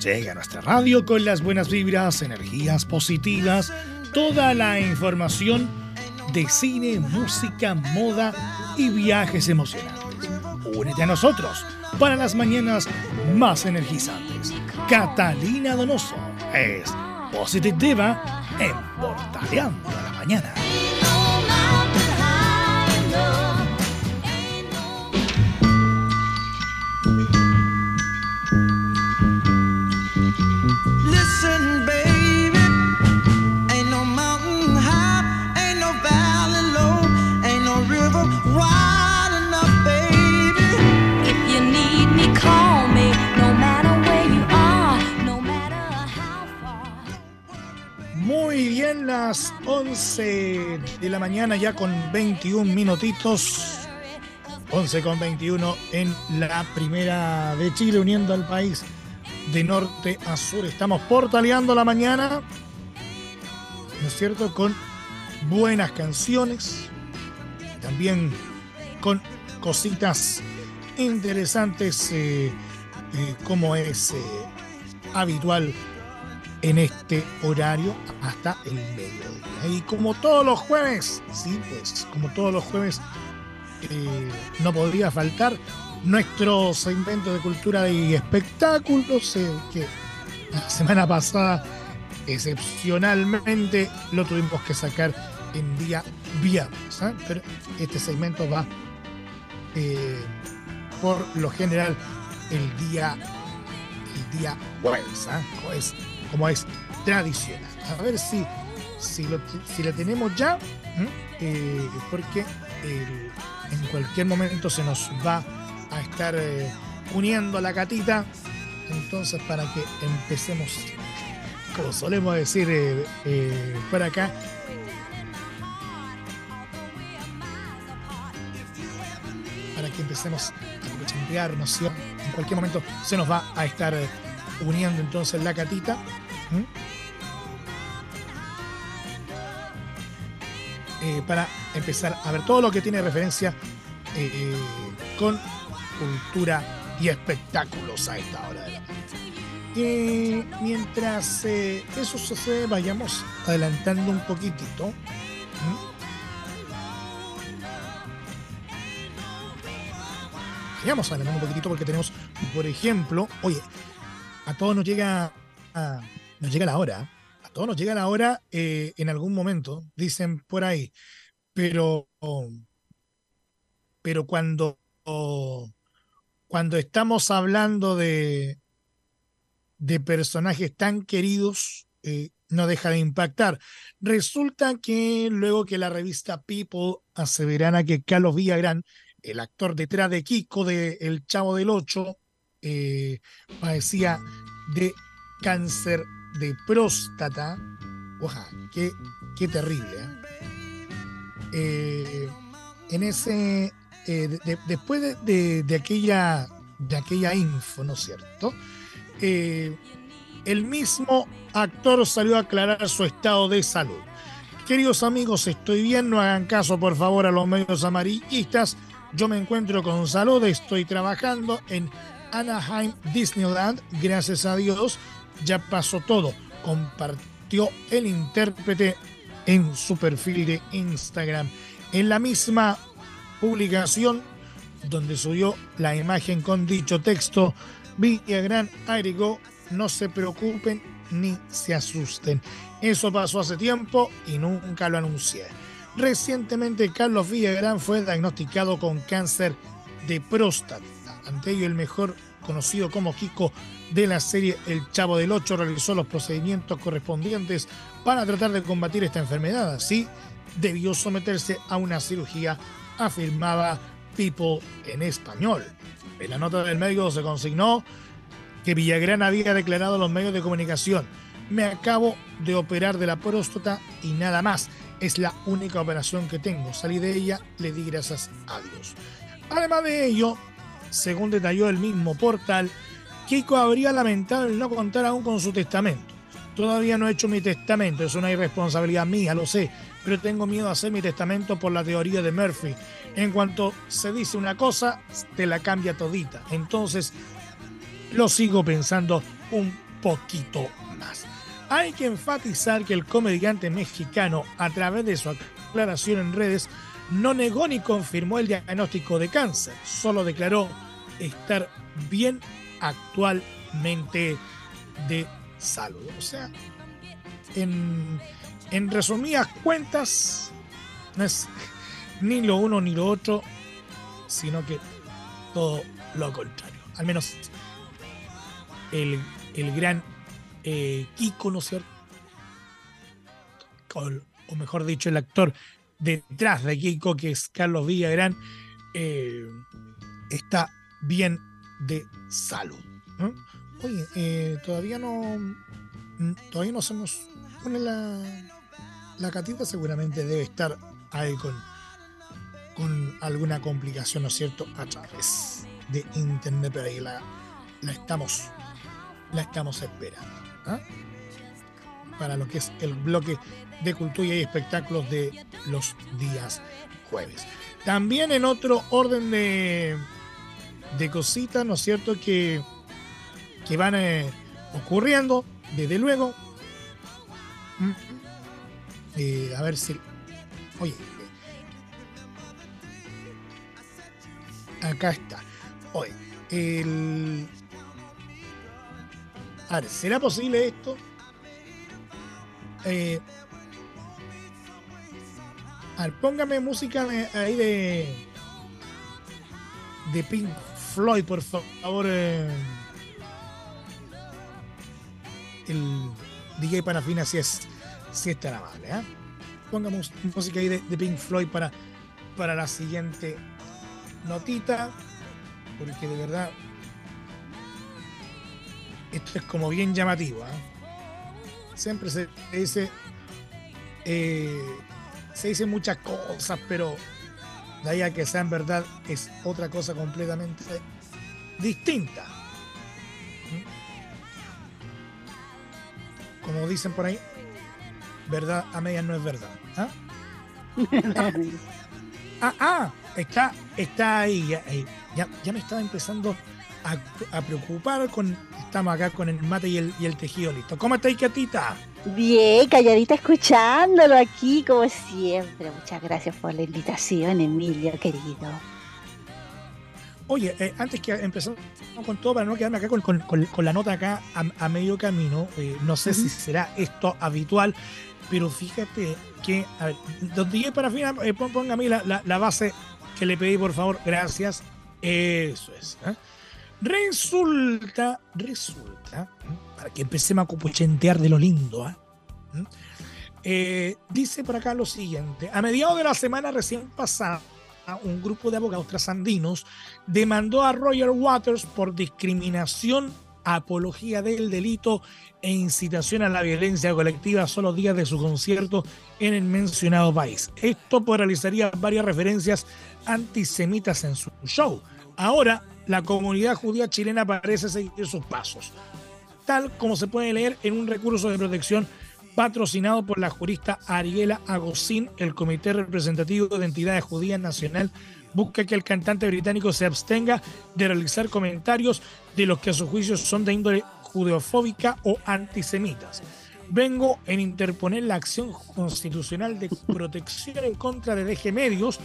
Llega a nuestra radio con las buenas vibras, energías positivas, toda la información de cine, música, moda y viajes emocionantes. Únete a nosotros para las mañanas más energizantes. Catalina Donoso es Positive Diva en Portaleando la Mañana. Las 11 de la mañana ya con 21 minutitos. 11 con 21 en la primera de Chile uniendo al país de norte a sur. Estamos portaleando la mañana, ¿no es cierto? Con buenas canciones, también con cositas interesantes eh, eh, como es eh, habitual en este horario hasta el mediodía. Y como todos los jueves, sí, pues como todos los jueves, eh, no podría faltar nuestro segmento de cultura y espectáculos, eh, que la semana pasada excepcionalmente lo tuvimos que sacar en día viernes. ¿eh? Pero este segmento va por lo general el día el día jueves. ¿eh? Como es tradicional. A ver si, si, si tenemos ya, eh, porque en cualquier momento se nos va a estar eh, uniendo a la catita. Entonces, para que empecemos, como solemos decir eh, por acá, para que empecemos a champearnos, en cualquier momento se nos va a estar uniendo entonces la catita. Eh, para empezar a ver todo lo que tiene referencia eh, con cultura y espectáculos a esta hora de la eh, mientras eso sucede, vayamos adelantando un poquitito. Vayamos adelantando un poquitito porque tenemos, por ejemplo, oye, a todos nos llega, nos llega la hora. A todos nos llega la hora eh, en algún momento, dicen por ahí. Pero, pero cuando, cuando estamos hablando de, de personajes tan queridos, eh, no deja de impactar. Resulta que luego que la revista People aseverana que Carlos Villagrán, el actor detrás de Kiko de El Chavo del Ocho, eh, padecía de cáncer de próstata. Oja, qué, qué terrible. ¿eh? Eh, en ese, después de, aquella, de aquella info, ¿no es cierto? el mismo actor salió a aclarar su estado de salud. Queridos amigos, estoy bien, no hagan caso por favor a los medios amarillistas. Yo me encuentro con salud, estoy trabajando en Anaheim Disneyland, gracias a Dios, ya pasó todo. Compartió el intérprete en su perfil de Instagram. En la misma publicación donde subió la imagen con dicho texto, Gran Airigo, no se preocupen ni se asusten. Eso pasó hace tiempo y nunca lo anuncié. Recientemente Carlos Villagrán fue diagnosticado con cáncer de próstata ante ello, el mejor conocido como Kiko de la serie El Chavo del Ocho realizó los procedimientos correspondientes para tratar de combatir esta enfermedad. Así, debió someterse a una cirugía, afirmaba People en español. En la nota del médico se consignó que Villagrán había declarado a los medios de comunicación, me acabo de operar de la próstata y nada más. Es la única operación que tengo. Salí de ella, le di gracias a Dios. Además de ello, según detalló el mismo portal, Kiko habría lamentado el no contar aún con su testamento. Todavía no he hecho mi testamento, es una irresponsabilidad mía, lo sé, pero tengo miedo a hacer mi testamento por la teoría de Murphy. En cuanto se dice una cosa, te la cambia todita. Entonces, lo sigo pensando un poquito más. Hay que enfatizar que el comediante mexicano, a través de su aclaración en redes, no negó ni confirmó el diagnóstico de cáncer, solo declaró estar bien actualmente de salud. O sea, en, en resumidas cuentas, no es ni lo uno ni lo otro, sino que todo lo contrario. Al menos el, el gran eh, Kiko, ¿no es cierto? O, mejor dicho, el actor detrás de Kiko, que es Carlos Villagrán, eh, está bien de salud. Oye, eh, todavía no todavía no hacemos la, la catita, seguramente debe estar ahí con, con alguna complicación, ¿no es cierto?, a través de internet, pero ahí la, la estamos la estamos esperando. ¿ah? Para lo que es el bloque de cultura y espectáculos de los días jueves. También en otro orden de, de cositas, ¿no es cierto?, que, que van eh, ocurriendo, desde luego. Eh, a ver si. Oye. Acá está. Oye, el a ver, ¿será posible esto? Eh, a ver, póngame música ahí de. de Pink Floyd, por favor. Eh, el DJ Panafina, si es, si es tan. ¿eh? Póngame música ahí de, Pink Floyd para, para la siguiente notita. Porque de verdad esto es como bien llamativo. ¿ah? Siempre se dice, eh, se dice muchas cosas, pero de ahí a que sea en verdad es otra cosa completamente distinta. Como dicen por ahí, verdad a medias no es verdad. ¿ah? ah, ah, está, está ahí, ya, ya, me estaba empezando a, a preocupar con Estamos acá con el mate y el, y el tejido listo. ¿Cómo estáis, Catita? Bien, calladita escuchándolo aquí, como siempre. Muchas gracias por la invitación, Emilio, querido. Oye, eh, antes que empezamos con todo, para no quedarme acá con, la nota acá a, medio camino, eh, no sé si será esto habitual, pero fíjate que, a ver, don DJ Parafina, eh, ponga a mí la, la, base que le pedí, por favor, gracias. Eso es. Resulta, resulta, para que empecemos a cupuchentear de lo lindo, ¿ah? Eh, dice por acá lo siguiente, a mediados de la semana recién pasada, un grupo de abogados trasandinos demandó a Roger Waters por discriminación, apología del delito e incitación a la violencia colectiva solo días de su concierto en el mencionado país. Esto realizaría varias referencias antisemitas en su show. Ahora, la comunidad judía chilena parece seguir sus pasos, tal como se puede leer en un recurso de protección patrocinado por la jurista Ariela Agosín, el Comité Representativo de Entidades Judías Nacional busca que el cantante británico se abstenga de realizar comentarios de los que a su juicio son de índole judeofóbica o antisemitas. Vengo en interponer la acción constitucional de protección en contra de DG Medios,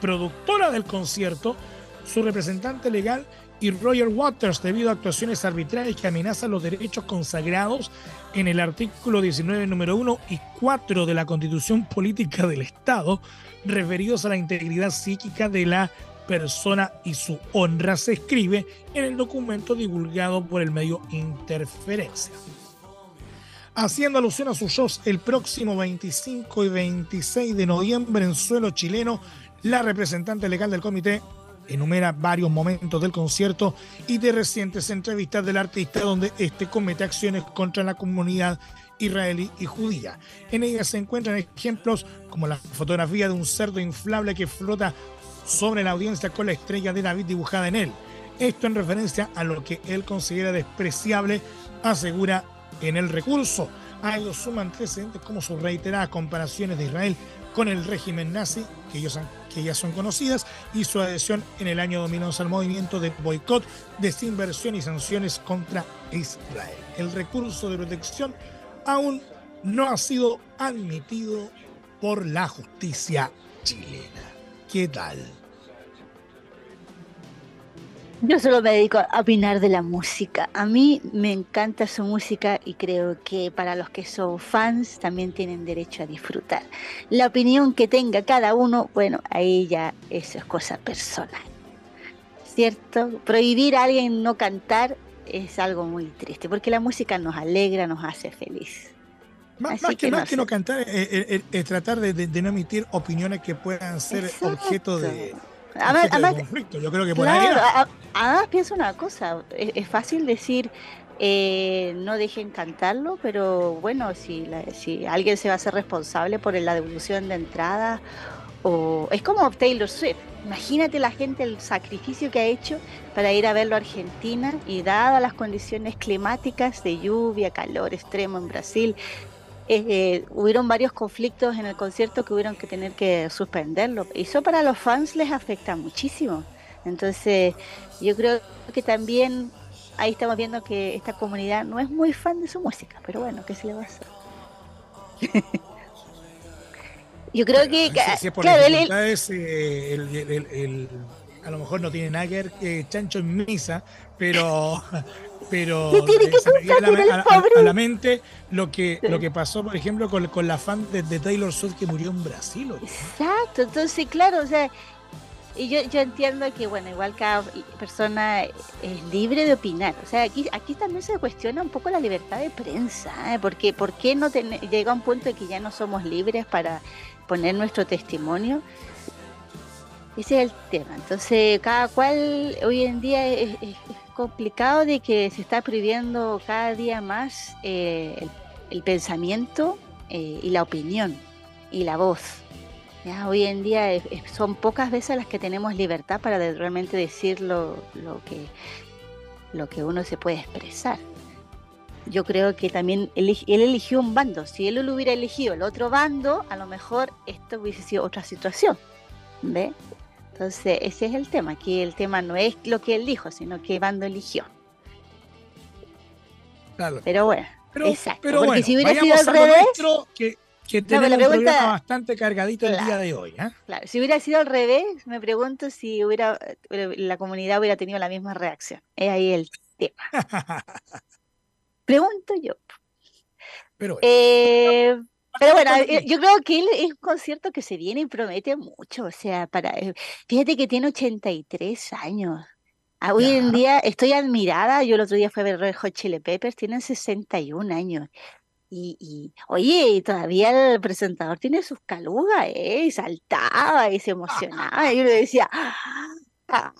productora del concierto, su representante legal y Roger Waters debido a actuaciones arbitrarias que amenazan los derechos consagrados en el artículo 19, número 1 y 4 de la Constitución Política del Estado, referidos a la integridad psíquica de la persona y su honra, se escribe en el documento divulgado por el medio Interferencia. Haciendo alusión a sus shows el próximo 25 y 26 de noviembre en suelo chileno, la representante legal del comité enumera varios momentos del concierto y de recientes entrevistas del artista donde este comete acciones contra la comunidad israelí y judía. En ellas se encuentran ejemplos como la fotografía de un cerdo inflable que flota sobre la audiencia con la estrella de David dibujada en él. Esto en referencia a lo que él considera despreciable, asegura en el recurso. A ellos suman antecedentes como sus reiteradas comparaciones de Israel con el régimen nazi, que, ellos que ya son conocidas, y su adhesión en el año 2011 al movimiento de boicot, desinversión y sanciones contra Israel. El recurso de protección aún no ha sido admitido por la justicia chilena. ¿Qué tal? Yo solo me dedico a opinar de la música. A mí me encanta su música y creo que para los que son fans también tienen derecho a disfrutar. La opinión que tenga cada uno, bueno, ahí ya eso es cosa personal. ¿Cierto? Prohibir a alguien no cantar es algo muy triste porque la música nos alegra, nos hace feliz. Más, que, no, que no cantar, es, tratar de, no emitir opiniones que puedan ser objeto de Además, Yo creo que por ahí. Además, pienso una cosa: es, fácil decir. Eh, no dejen cantarlo, pero bueno, si, si alguien se va a hacer responsable por la devolución de entrada, o es como Taylor Swift. Imagínate la gente, el sacrificio que ha hecho para ir a verlo a Argentina y dadas las condiciones climáticas de lluvia, calor extremo en Brasil, eh, hubieron varios conflictos en el concierto que hubieron que tener que suspenderlo. Y eso para los fans les afecta muchísimo. Entonces, yo creo que también ahí estamos viendo que esta comunidad no es muy fan de su música, pero bueno, ¿qué se le va a hacer? yo creo que... claro, el, a lo mejor no tiene nada que ver eh, chancho en misa, pero pero tiene que a, la, mente lo que lo que pasó por ejemplo con, con la fan de, Taylor Swift que murió en Brasil exacto entonces claro o sea y yo, yo entiendo que bueno igual cada persona es libre de opinar o sea aquí aquí también se cuestiona un poco la libertad de prensa ¿eh? porque por qué no llega a un punto de que ya no somos libres para poner nuestro testimonio ese es el tema. Entonces, cada cual hoy en día es, complicado de que se está prohibiendo cada día más eh, el, pensamiento eh, y la opinión y la voz. ¿ya? Hoy en día son pocas veces las que tenemos libertad para realmente decir lo, que, lo que uno se puede expresar. Yo creo que también él, él eligió un bando. Si él lo hubiera elegido el otro bando, a lo mejor esto hubiese sido otra situación. ¿Ve? Entonces, ese es el tema. Aquí el tema no es lo que él dijo, sino que Bando eligió. Pero bueno, exacto. Pero porque si hubiera sido al revés. Que, que tenemos un programa bastante cargadito el día de hoy. ¿eh? Claro, si hubiera sido al revés, me pregunto si hubiera la comunidad hubiera tenido la misma reacción. Es ahí el tema. pregunto yo. Pero bueno. eh, pero bueno, eh, yo creo que él es un concierto que se viene y promete mucho. O sea, para eh, fíjate que tiene 83 años. Ah, hoy en día estoy admirada. Yo el otro día fui a ver Red Hot Chili Peppers, tienen 61 años. Y, y, oye, todavía el presentador tiene sus calugas, ¿eh? Y saltaba y se emocionaba. Y uno decía, ah,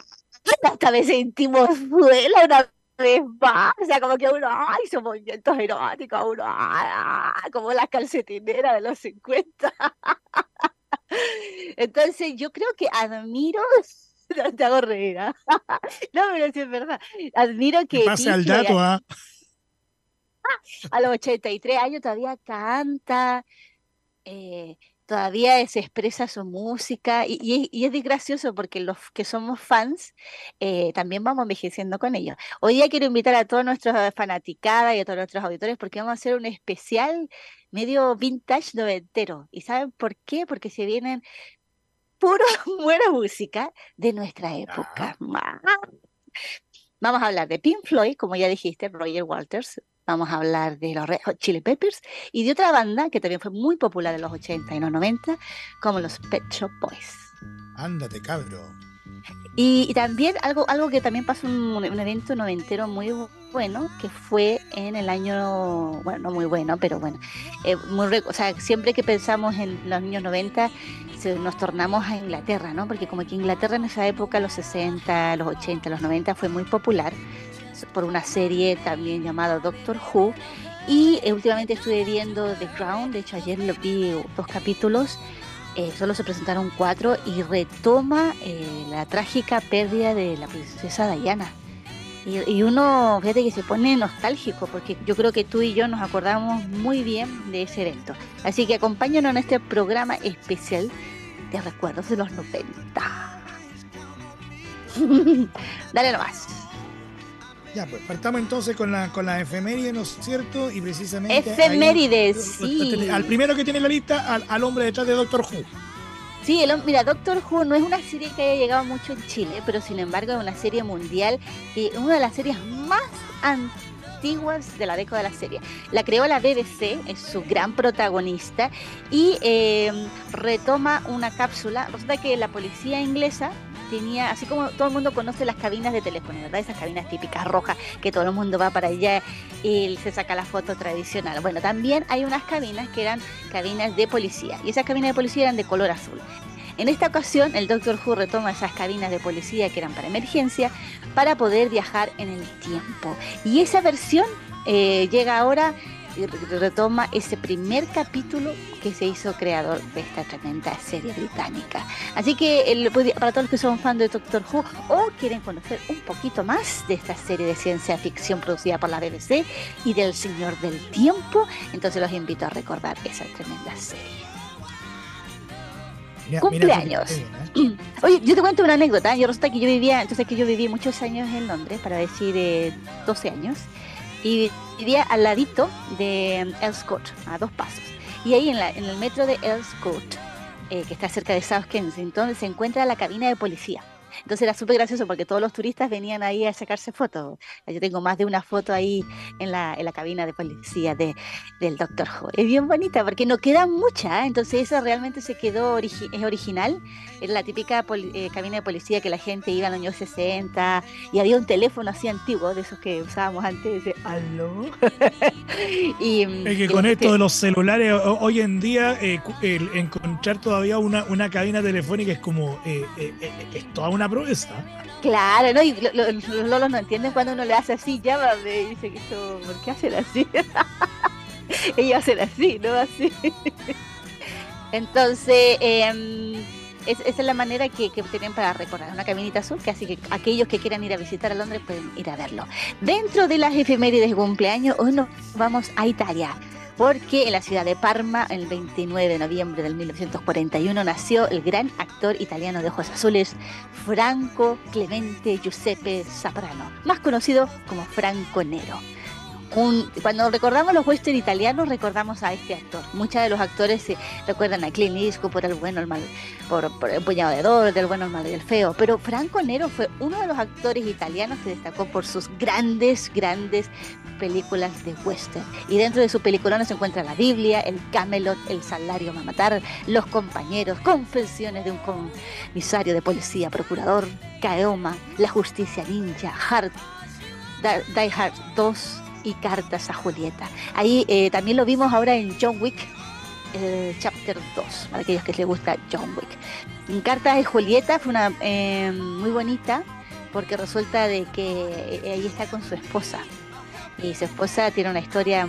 esta vez sentimos duela una vez más, o sea, como que uno, ay, son movimientos eróticos, uno, ah, como las calcetineras de los 50. Entonces, yo creo que admiro, no te hago reír, ¿ah? no, pero sí es verdad, admiro que... Pase al dato, ¿ah? A los 83 años todavía canta, eh, todavía se expresa su música y, es gracioso porque los que somos fans eh, también vamos envejeciendo con ellos. Hoy día quiero invitar a todos nuestros fanaticadas y a todos nuestros auditores porque vamos a hacer un especial medio vintage noventero. ¿Y saben por qué? Porque se vienen pura buena música de nuestra época. Vamos a hablar de Pink Floyd, como ya dijiste, Roger Walters, Vamos a hablar de los Red Hot Chili Peppers y de otra banda que también fue muy popular en los 80 y los 90, como los Pet Shop Boys. Ándate, cabro. Y, también algo, algo que también pasó un, un evento noventero muy bueno, que fue en el año, bueno, no muy bueno, pero bueno, eh, muy, o sea, siempre que pensamos en los años 90, nos tornamos a Inglaterra, ¿no? Porque como que Inglaterra en esa época, los 60, los 80, los 90, fue muy popular por una serie también llamada Doctor Who. Y eh, últimamente estuve viendo The Crown, de hecho ayer lo vi dos capítulos, eh, solo se presentaron cuatro y retoma eh, la trágica pérdida de la princesa Diana. Y, uno, fíjate que se pone nostálgico, porque yo creo que tú y yo nos acordamos muy bien de ese evento. Así que acompáñanos en este programa especial de recuerdos de los 90. Dale nomás. Ya, pues partamos entonces con la, con la efeméride, ¿no es cierto? Y precisamente. Efemérides, sí. Al primero que tiene la lista, al, hombre detrás de Doctor Who. Sí, el, mira, Doctor Who no es una serie que haya llegado mucho en Chile, pero sin embargo es una serie mundial y una de las series más antiguas de la década de la serie. La creó la BBC, es su gran protagonista, y eh, retoma una cápsula. Resulta que la policía inglesa tenía, así como todo el mundo conoce las cabinas de teléfono, ¿verdad? Esas cabinas típicas rojas que todo el mundo va para allá y se saca la foto tradicional. Bueno, también hay unas cabinas que eran cabinas de policía y esas cabinas de policía eran de color azul. En esta ocasión, el Dr. Who retoma esas cabinas de policía que eran para emergencia para poder viajar en el tiempo. Y esa versión eh, llega ahora y retoma ese primer capítulo que se hizo creador de esta tremenda serie británica. Así que para todos los que son fans de Doctor Who o quieren conocer un poquito más de esta serie de ciencia ficción producida por la BBC y del Señor del Tiempo, entonces los invito a recordar esa tremenda serie. cumpleaños. ¿eh? Oye, yo te cuento una anécdota. Yo resulta que yo vivía, entonces que yo viví muchos años en Londres, para decir eh, 12 años y vivía al ladito de Elscourt, a dos pasos. Y ahí en, el metro de Elscourt, eh, que está cerca de South Kensington, se encuentra la cabina de policía. Entonces era súper gracioso porque todos los turistas venían ahí a sacarse fotos. Yo tengo más de una foto ahí en la, en la cabina de policía de, del Doctor Who. Es bien bonita porque no queda mucha, ¿eh? entonces eso realmente se quedó es original. Era la típica eh, cabina de policía que la gente iba en los años 60 y había un teléfono así antiguo, de esos que usábamos antes, de ¿aló? y, es que con esto de los celulares, hoy en día eh, encontrar todavía una, una cabina telefónica es como, es toda una proeza. Claro, ¿no? Y los lolos no entienden cuando uno le hace así, llámame, y dice que esto, ¿por qué hacen así? Ellos hacen así, no así. Entonces, em, esa es la manera que, que, tienen para recordar una caminita azul, que así que aquellos que quieran ir a visitar a Londres pueden ir a verlo. Dentro de las efemérides de cumpleaños, hoy nos vamos a Italia porque en la ciudad de Parma, el 29 de noviembre del 1941, nació el gran actor italiano de ojos azules, Franco Clemente Giuseppe Saprano, más conocido como Franco Nero cuando recordamos los western italianos recordamos a este actor. Muchos de los actores se recuerdan a Clint Eastwood por el bueno, el mal, por, el puñado de oro, del bueno, el malo y el feo. Pero Franco Nero fue uno de los actores italianos que destacó por sus grandes, grandes películas de western. Y dentro de su película se encuentra la Biblia, el Camelot, el Salario a matar, Los compañeros, Confesiones de un comisario de policía, procurador, Kaeoma, La justicia ninja, Hard, Die Hard 2 y Cartas a Julieta. Ahí eh, también lo vimos ahora en John Wick, el chapter 2, para aquellos que les gusta John Wick. En Cartas de Julieta fue una eh, muy bonita porque resulta de que eh, ahí está con su esposa y su esposa tiene una historia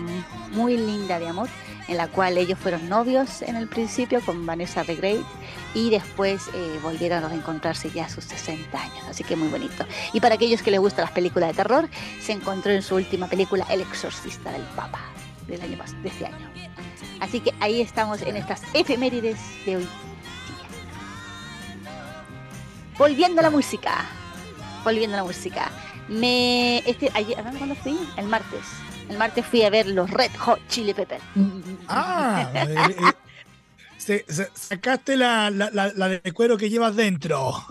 muy linda de amor en la cual ellos fueron novios en el principio con Vanessa Redgrave y después eh, volvieron a reencontrarse ya a sus 60 años, así que muy bonito. Y para aquellos que les gustan las películas de terror, se encontró en su última película El exorcista del Papa del año de este año. Así que ahí estamos en estas efemérides de hoy. Volviendo a la música, volviendo a la música. Me este ayer, ¿cuándo fui? El martes. El martes fui a ver los Red Hot Chili Peppers. Ah, eh, eh, sacaste la, la, la, de cuero que llevas dentro.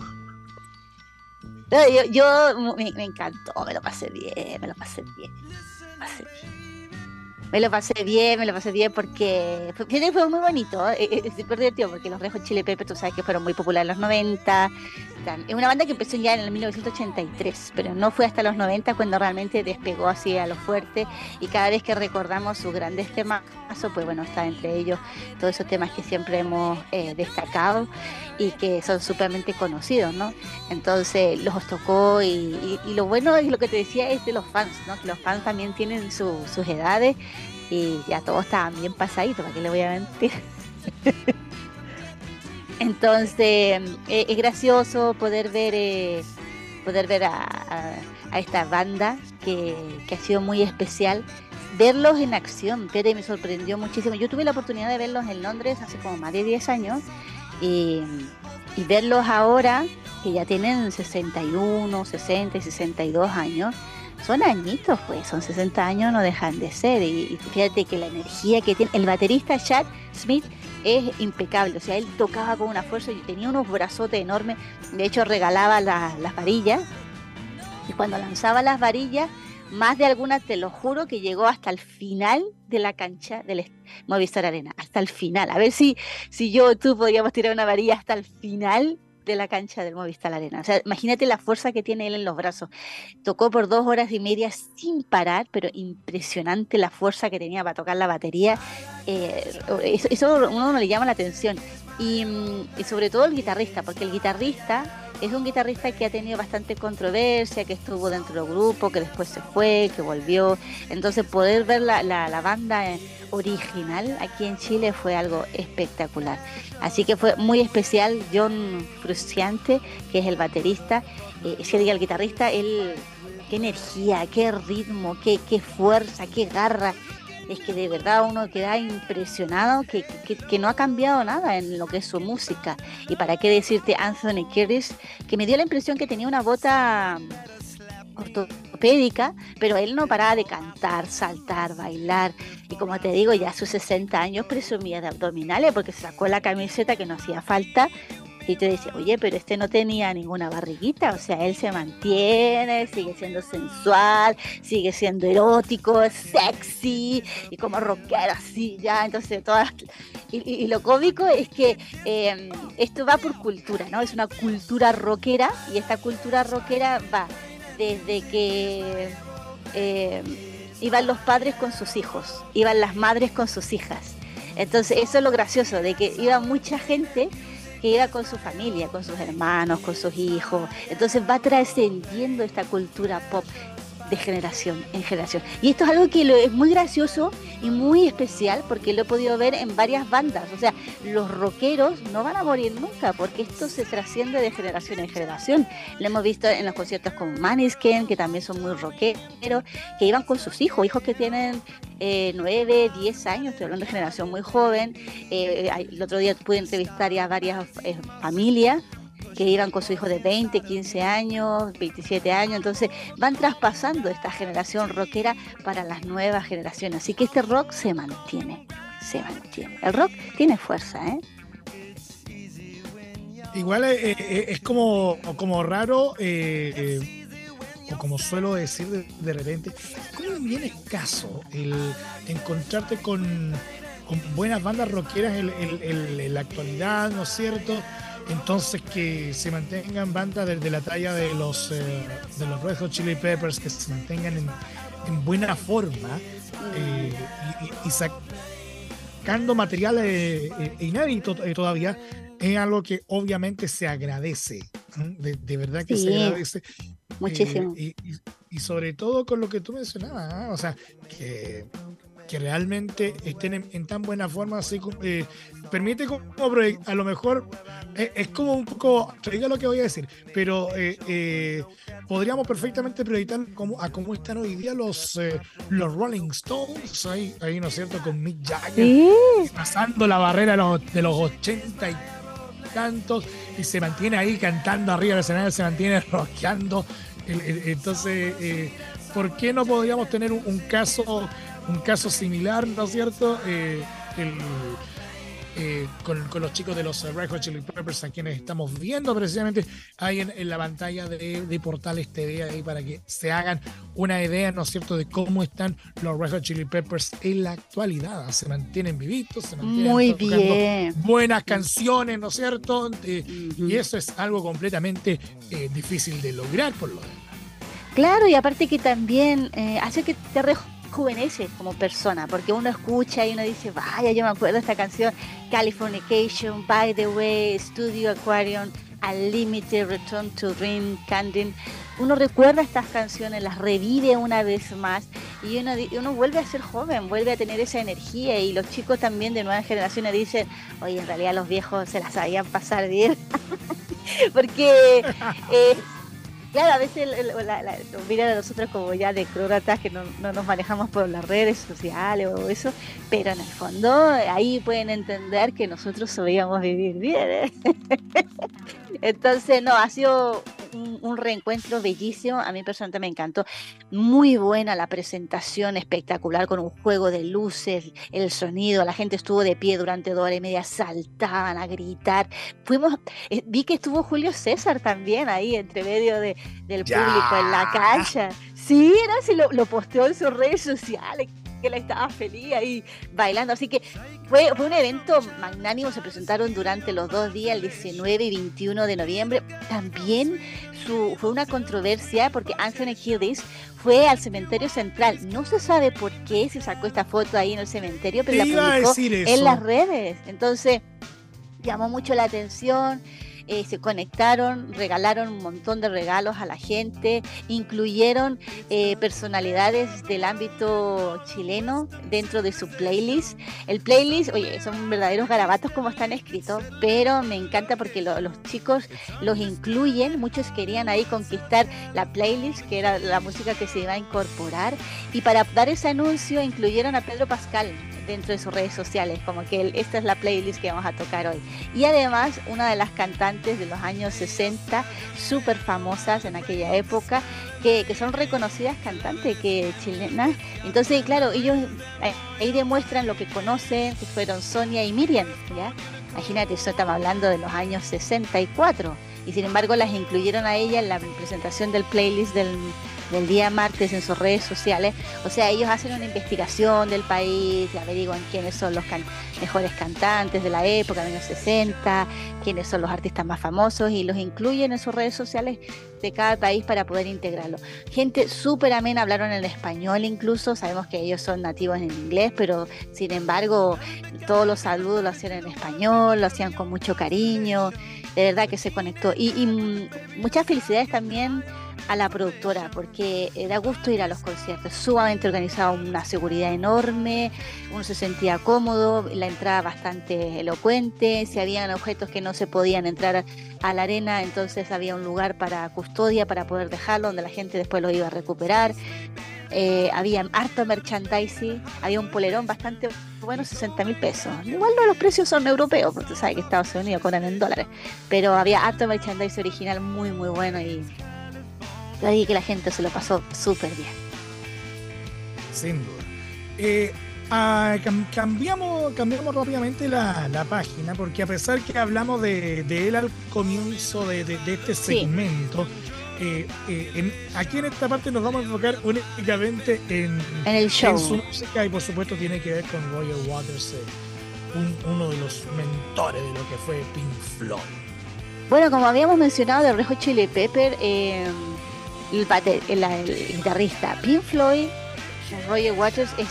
Yo, yo me, encantó, me lo pasé bien, me lo pasé bien. Me lo pasé bien. Me lo pasé bien, me lo pasé bien porque fue, fue muy bonito, eh, es súper divertido porque los Red Hot Chili Peppers, tú sabes que fueron muy populares en los 90, es una banda que empezó ya en el 1983, pero no fue hasta los 90 cuando realmente despegó así a lo fuerte y cada vez que recordamos sus grandes temas, pues bueno, está entre ellos todos esos temas que siempre hemos eh, destacado y que son supermente conocidos, ¿no? Entonces los tocó y, lo bueno es lo que te decía es de los fans, ¿no? Que los fans también tienen sus edades y ya todos estaban bien pasaditos, ¿para qué le voy a mentir? Entonces, eh, es gracioso poder ver eh, poder ver a, a, esta banda que, que, ha sido muy especial. Verlos en acción, Tere me sorprendió muchísimo. Yo tuve la oportunidad de verlos en Londres hace como más de 10 años y, verlos ahora, que ya tienen 61, 60 y 62 años, son añitos, pues, son 60 años, no dejan de ser. Y, fíjate que la energía que tiene el baterista Chad Smith es impecable, o sea, él tocaba con una fuerza y tenía unos brazotes enormes, de hecho regalaba las varillas, y cuando lanzaba las varillas, más de alguna, te lo juro, que llegó hasta el final de la cancha del Movistar Arena, hasta el final. A ver si, si yo tú podríamos tirar una varilla hasta el final de la cancha del Movistar Arena. O sea, imagínate la fuerza que tiene él en los brazos. Tocó por dos horas y media sin parar, pero impresionante la fuerza que tenía para tocar la batería. Eh, eso, eso, uno no le llama la atención. Y, mm, y sobre todo el guitarrista, porque el guitarrista es un guitarrista que ha tenido bastante controversia, que estuvo dentro del grupo, que después se fue, que volvió. Entonces poder ver la, la, banda original aquí en Chile fue algo espectacular. Así que fue muy especial. John Frusciante, que es el baterista, eh, ese día el guitarrista, él, qué energía, qué ritmo, qué, qué fuerza, qué garra es que de verdad uno queda impresionado que, no ha cambiado nada en lo que es su música. Y para qué decirte Anthony Kiedis, que me dio la impresión que tenía una bota ortopédica, pero él no paraba de cantar, saltar, bailar. Y como te digo, ya a sus 60 años presumía de abdominales porque sacó la camiseta que no hacía falta y te decía, oye, pero este no tenía ninguna barriguita, o sea, él se mantiene, sigue siendo sensual, sigue siendo erótico, sexy y como rockero así, ya, entonces todas... Y, lo cómico es que em, esto va por cultura, ¿no? Es una cultura rockera y esta cultura rockera va desde que em, iban los padres con sus hijos, iban las madres con sus hijas. Entonces eso es lo gracioso, de que iba mucha gente que iba con su familia, con sus hermanos, con sus hijos. Entonces va trascendiendo esta cultura pop de generación en generación. Y esto es algo que es muy gracioso y muy especial porque lo he podido ver en varias bandas. O sea, los rockeros no van a morir nunca porque esto se trasciende de generación en generación. Lo hemos visto en los conciertos con Maniskin, que también son muy rockeros, que iban con sus hijos, hijos que tienen eh, 9, 10 años, estoy hablando de generación muy joven. Eh, el otro día pude entrevistar ya varias eh, familias que iban con su hijo de 20, 15 años, 27 años, entonces van traspasando esta generación rockera para las nuevas generaciones. Así que este rock se mantiene, se mantiene. El rock tiene fuerza, ¿eh? Igual eh, es como, como raro como suelo decir de, repente, ¿cómo viene caso el encontrarte con, buenas bandas rockeras en, la actualidad, ¿no es cierto? Entonces que se mantengan bandas de, la talla de los, eh, de los Red Hot Chili Peppers, que se mantengan en, buena forma eh, y, sacando material eh, inédito todavía, es algo que obviamente se agradece, de, verdad que se agradece. Muchísimo. y, sobre todo con lo que tú mencionabas, o sea, que, que realmente estén en, tan buena forma, así eh, permite como a lo mejor eh, es como un poco, diga lo que voy a decir, pero eh, podríamos perfectamente proyectar como, a cómo están hoy día los, los Rolling Stones, ahí, ahí, ¿no es cierto?, con Mick Jagger, pasando la barrera de los, de los 80 y tantos, y se mantiene ahí cantando arriba del escenario, se mantiene rockeando entonces, eh, ¿por qué no podríamos tener un, caso un caso similar, ¿no es cierto? Eh, eh, con, los chicos de los Red Hot Chili Peppers a quienes estamos viendo precisamente ahí en, la pantalla de, Portales TV ahí para que se hagan una idea, ¿no es cierto?, de cómo están los Red Hot Chili Peppers en la actualidad. Se mantienen vivitos, se mantienen Muy bien. buenas canciones, ¿no es cierto? Y eso es algo completamente difícil de lograr por lo demás. Claro, y aparte que también eh, hace que te rejuvenece como persona, porque uno escucha y uno dice, vaya, yo me acuerdo de esta canción, Californication, By the Way, Studio Aquarium, Unlimited, Return to Dream, Candin. Uno recuerda estas canciones, las revive una vez más y uno, uno vuelve a ser joven, vuelve a tener esa energía y los chicos también de nuevas generaciones dicen, oye, en realidad los viejos se las sabían pasar bien, porque... Eh, Claro, a veces nos miran a nosotros como ya de croratas que no, no, nos manejamos por las redes sociales o eso, pero en el fondo ahí pueden entender que nosotros sabíamos vivir bien. ¿eh? Entonces, no, ha sido un, reencuentro bellísimo. A mí personalmente me encantó. Muy buena la presentación, espectacular, con un juego de luces, el sonido. La gente estuvo de pie durante dos horas y media, saltaban a gritar. Fuimos, eh, vi que estuvo Julio César también ahí, entre medio de, del público en la cancha. Sí, era así, lo, lo posteó en sus redes sociales que él estaba feliz ahí bailando. Así que fue, fue un evento magnánimo. Se presentaron durante los dos días, el 19 y 21 de noviembre. También su, fue una controversia porque Anthony Kiedis fue al cementerio central. No se sabe por qué se sacó esta foto ahí en el cementerio, pero la publicó en las redes. Entonces llamó mucho la atención. Eh, se conectaron, regalaron un montón de regalos a la gente, incluyeron eh, personalidades del ámbito chileno dentro de su playlist. El playlist, oye, son verdaderos garabatos como están escritos, pero me encanta porque los chicos los incluyen, muchos querían ahí conquistar la playlist, que era la música que se iba a incorporar, y para dar ese anuncio incluyeron a Pedro Pascal, dentro de sus redes sociales, como que esta es la playlist que vamos a tocar hoy. Y además, una de las cantantes de los años 60, súper famosas en aquella época, que, son reconocidas cantantes que chilenas. Entonces, claro, ellos eh, ahí demuestran lo que conocen, que fueron Sonia y Miriam, ¿ya? Imagínate, eso estamos hablando de los años 64. Y sin embargo las incluyeron a ella en la presentación del playlist del del día martes en sus redes sociales. O sea, ellos hacen una investigación del país, averiguan quiénes son los mejores cantantes de la época, de los 60, quiénes son los artistas más famosos y los incluyen en sus redes sociales de cada país para poder integrarlo. Gente súper amena, hablaron en español incluso, sabemos que ellos son nativos en inglés, pero sin embargo todos los saludos lo hacían en español, lo hacían con mucho cariño, de verdad que se conectó. Y, y muchas felicidades también a la productora porque da gusto ir a los conciertos, sumamente organizado, una seguridad enorme, uno se sentía cómodo, la entrada bastante elocuente, si habían objetos que no se podían entrar a la arena, entonces había un lugar para custodia para poder dejarlo, donde la gente después lo iba a recuperar. Eh, había harto merchandising, había un polerón bastante bueno, 60 mil pesos. Igual no los precios son europeos, porque tú sabes que Estados Unidos cobran en dólares, pero había harto merchandising original muy, muy bueno y ahí que la gente se lo pasó súper bien. Sin duda. Eh, ah, cambiamos, cambiamos rápidamente la, página, porque a pesar que hablamos de, él al comienzo de, este segmento, eh, eh, aquí en esta parte nos vamos a enfocar únicamente en, el show. su música y por supuesto tiene que ver con Roger Waters, uno de los mentores de lo que fue Pink Floyd. Bueno, como habíamos mencionado de Rejo Chile Pepper, el, guitarrista Pink Floyd, Roger Waters, es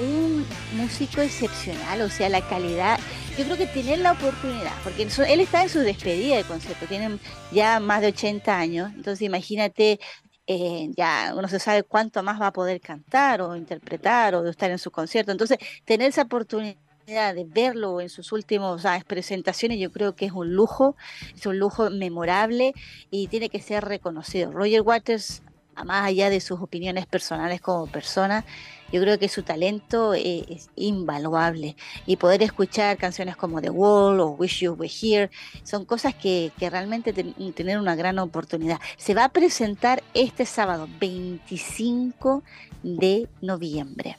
un músico excepcional, o sea, la calidad. Yo creo que tener la oportunidad, porque él está en su despedida de concierto, tiene ya más de 80 años, entonces imagínate, eh, ya uno se sabe cuánto más va a poder cantar o interpretar o estar en su concierto, entonces tener esa oportunidad de verlo en sus últimas presentaciones, yo creo que es un lujo, es un lujo memorable y tiene que ser reconocido. Roger Waters, más allá de sus opiniones personales como persona, yo creo que su talento e, es, invaluable y poder escuchar canciones como The Wall o Wish You Were Here son cosas que, que realmente tener una gran oportunidad. Se va a presentar este sábado 25 de noviembre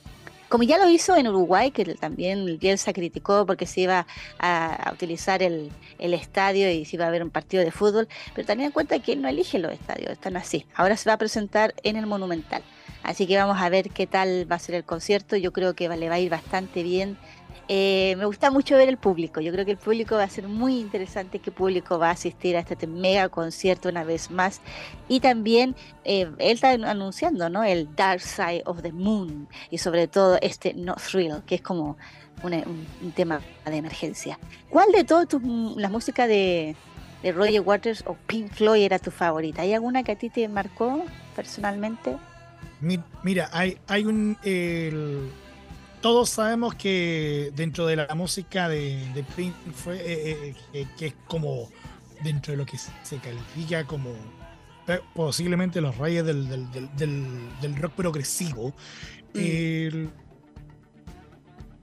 como ya lo hizo en Uruguay, que también Bielsa criticó porque se iba a, utilizar el, estadio y se iba a ver un partido de fútbol, pero también en cuenta que él no elige los estadios, están así. Ahora se va a presentar en el Monumental. Así que vamos a ver qué tal va a ser el concierto. Yo creo que le va a ir bastante bien eh, me gusta mucho ver el público. Yo creo que el público va a ser muy interesante qué público va a asistir a este mega concierto una vez más. Y también eh, él está anunciando ¿no? el Dark Side of the Moon y sobre todo este No Thrill, que es como un, tema de emergencia. ¿Cuál de todas las músicas de, de Roger Waters o Pink Floyd era tu favorita? ¿Hay alguna que a ti te marcó personalmente? Mira, hay, hay un todos sabemos que dentro de la música de, Pink fue eh, eh, que es como dentro de lo que se califica como posiblemente los reyes del, rock progresivo. Mm.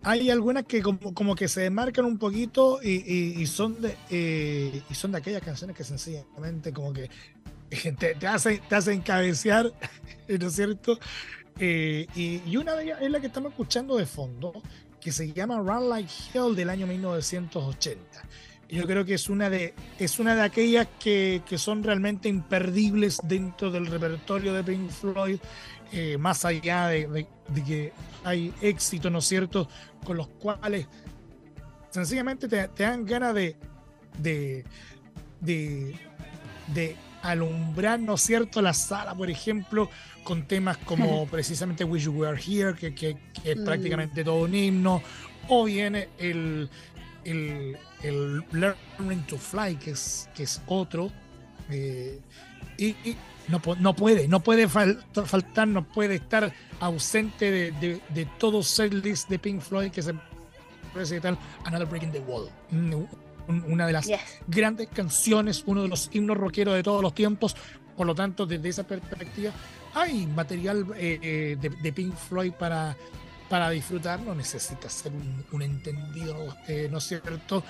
hay algunas que como, que se demarcan un poquito y, son de eh, y son de aquellas canciones que sencillamente como que te, te hacen te hacen cabecear, ¿no es cierto? Eh, y, una de ellas es la que estamos escuchando de fondo, que se llama Run Like Hell del año 1980. Yo creo que es una de, es una de aquellas que, que son realmente imperdibles dentro del repertorio de Pink Floyd, eh, más allá de, de, que hay éxito, ¿no es cierto?, con los cuales sencillamente te, te dan ganas de, de, de, alumbrar, ¿no es cierto?, la sala, por ejemplo, con temas como precisamente Wish You Were Here, que, que, es mm. prácticamente todo un himno, o bien el, el, el Learning to Fly, que es, que es otro. Eh, y, no, no, puede, no puede faltar, no puede estar ausente de, de, de todo setlist de Pink Floyd que se parece tal Another Breaking the Wall. Una de las grandes canciones, uno de los himnos rockeros de todos los tiempos. Por lo tanto, desde esa perspectiva, hay material eh, eh, de, de, Pink Floyd para, para disfrutar no necesitas ser un, entendido, eh, ¿no es cierto?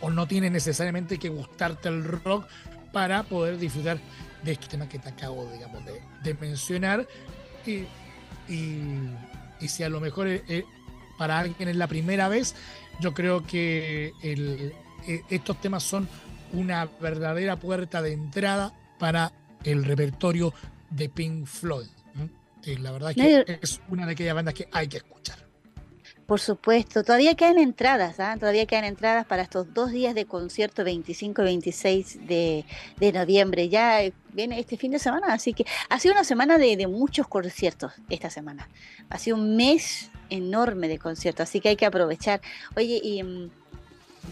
O, no tiene necesariamente que gustarte el rock para poder disfrutar de este tema que te acabo, digamos, de, mencionar. Y, y, si a lo mejor para alguien es la primera vez, yo creo que estos temas son una verdadera puerta de entrada para el repertorio de Pink Floyd la verdad es que es una de aquellas bandas que hay que escuchar. Por supuesto, todavía quedan entradas, ¿ah? todavía quedan entradas para estos dos días de concierto 25 y 26 de, noviembre. Ya viene este fin de semana, así que ha sido una semana de, de, muchos conciertos esta semana. Ha sido un mes enorme de conciertos, así que hay que aprovechar. Oye, y mm,